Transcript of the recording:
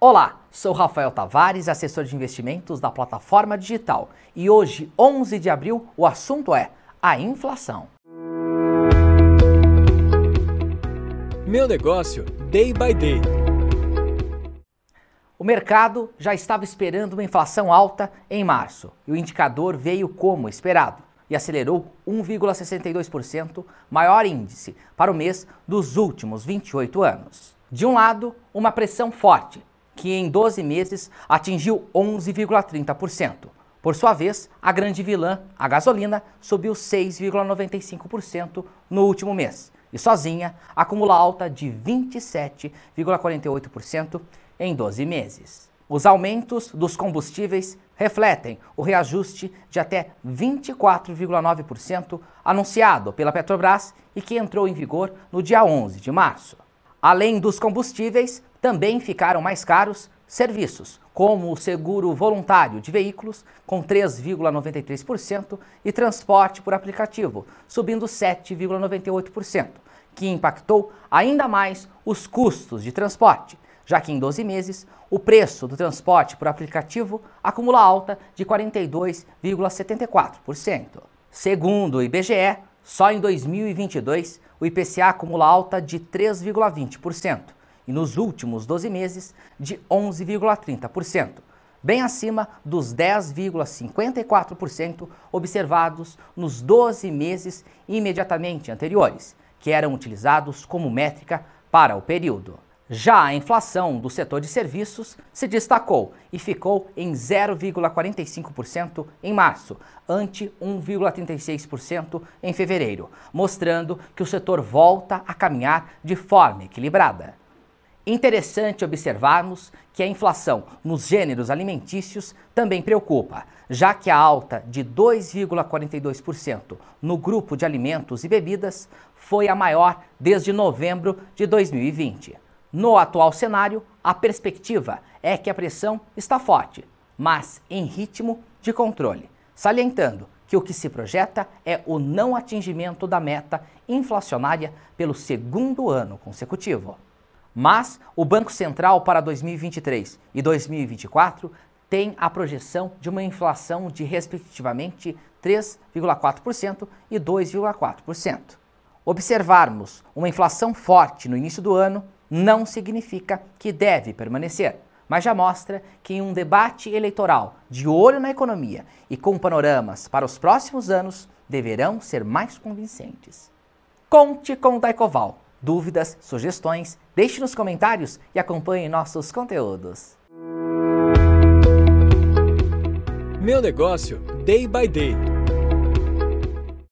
Olá, sou Rafael Tavares, assessor de investimentos da plataforma digital. E hoje, 11 de abril, o assunto é a inflação. Meu negócio, day by day. O mercado já estava esperando uma inflação alta em março e o indicador veio como esperado e acelerou 1,62%, maior índice para o mês dos últimos 28 anos. De um lado, uma pressão forte, que em 12 meses atingiu 11,30%. Por sua vez, a grande vilã, a gasolina, subiu 6,95% no último mês e sozinha acumula alta de 27,48% em 12 meses. Os aumentos dos combustíveis refletem o reajuste de até 24,9% anunciado pela Petrobras e que entrou em vigor no dia 11 de março. Além dos combustíveis, também ficaram mais caros serviços, como o seguro voluntário de veículos, com 3,93%, e transporte por aplicativo, subindo 7,98%, que impactou ainda mais os custos de transporte, já que em 12 meses o preço do transporte por aplicativo acumula alta de 42,74%. Segundo o IBGE, só em 2022 o IPCA acumula alta de 3,20% e nos últimos 12 meses de 11,30%, bem acima dos 10,54% observados nos 12 meses imediatamente anteriores, que eram utilizados como métrica para o período. Já a inflação do setor de serviços se destacou e ficou em 0,45% em março, ante 1,36% em fevereiro, mostrando que o setor volta a caminhar de forma equilibrada. Interessante observarmos que a inflação nos gêneros alimentícios também preocupa, já que a alta de 2,42% no grupo de alimentos e bebidas foi a maior desde novembro de 2020. No atual cenário, a perspectiva é que a pressão está forte, mas em ritmo de controle, salientando que o que se projeta é o não atingimento da meta inflacionária pelo segundo ano consecutivo. Mas o Banco Central para 2023 e 2024 tem a projeção de uma inflação de respectivamente 3,4% e 2,4%. Observarmos uma inflação forte no início do ano não significa que deve permanecer, mas já mostra que em um debate eleitoral de olho na economia e com panoramas para os próximos anos deverão ser mais convincentes. Conte com o Daicoval Dúvidas, sugestões, deixe nos comentários e acompanhe nossos conteúdos. Meu negócio, day by day.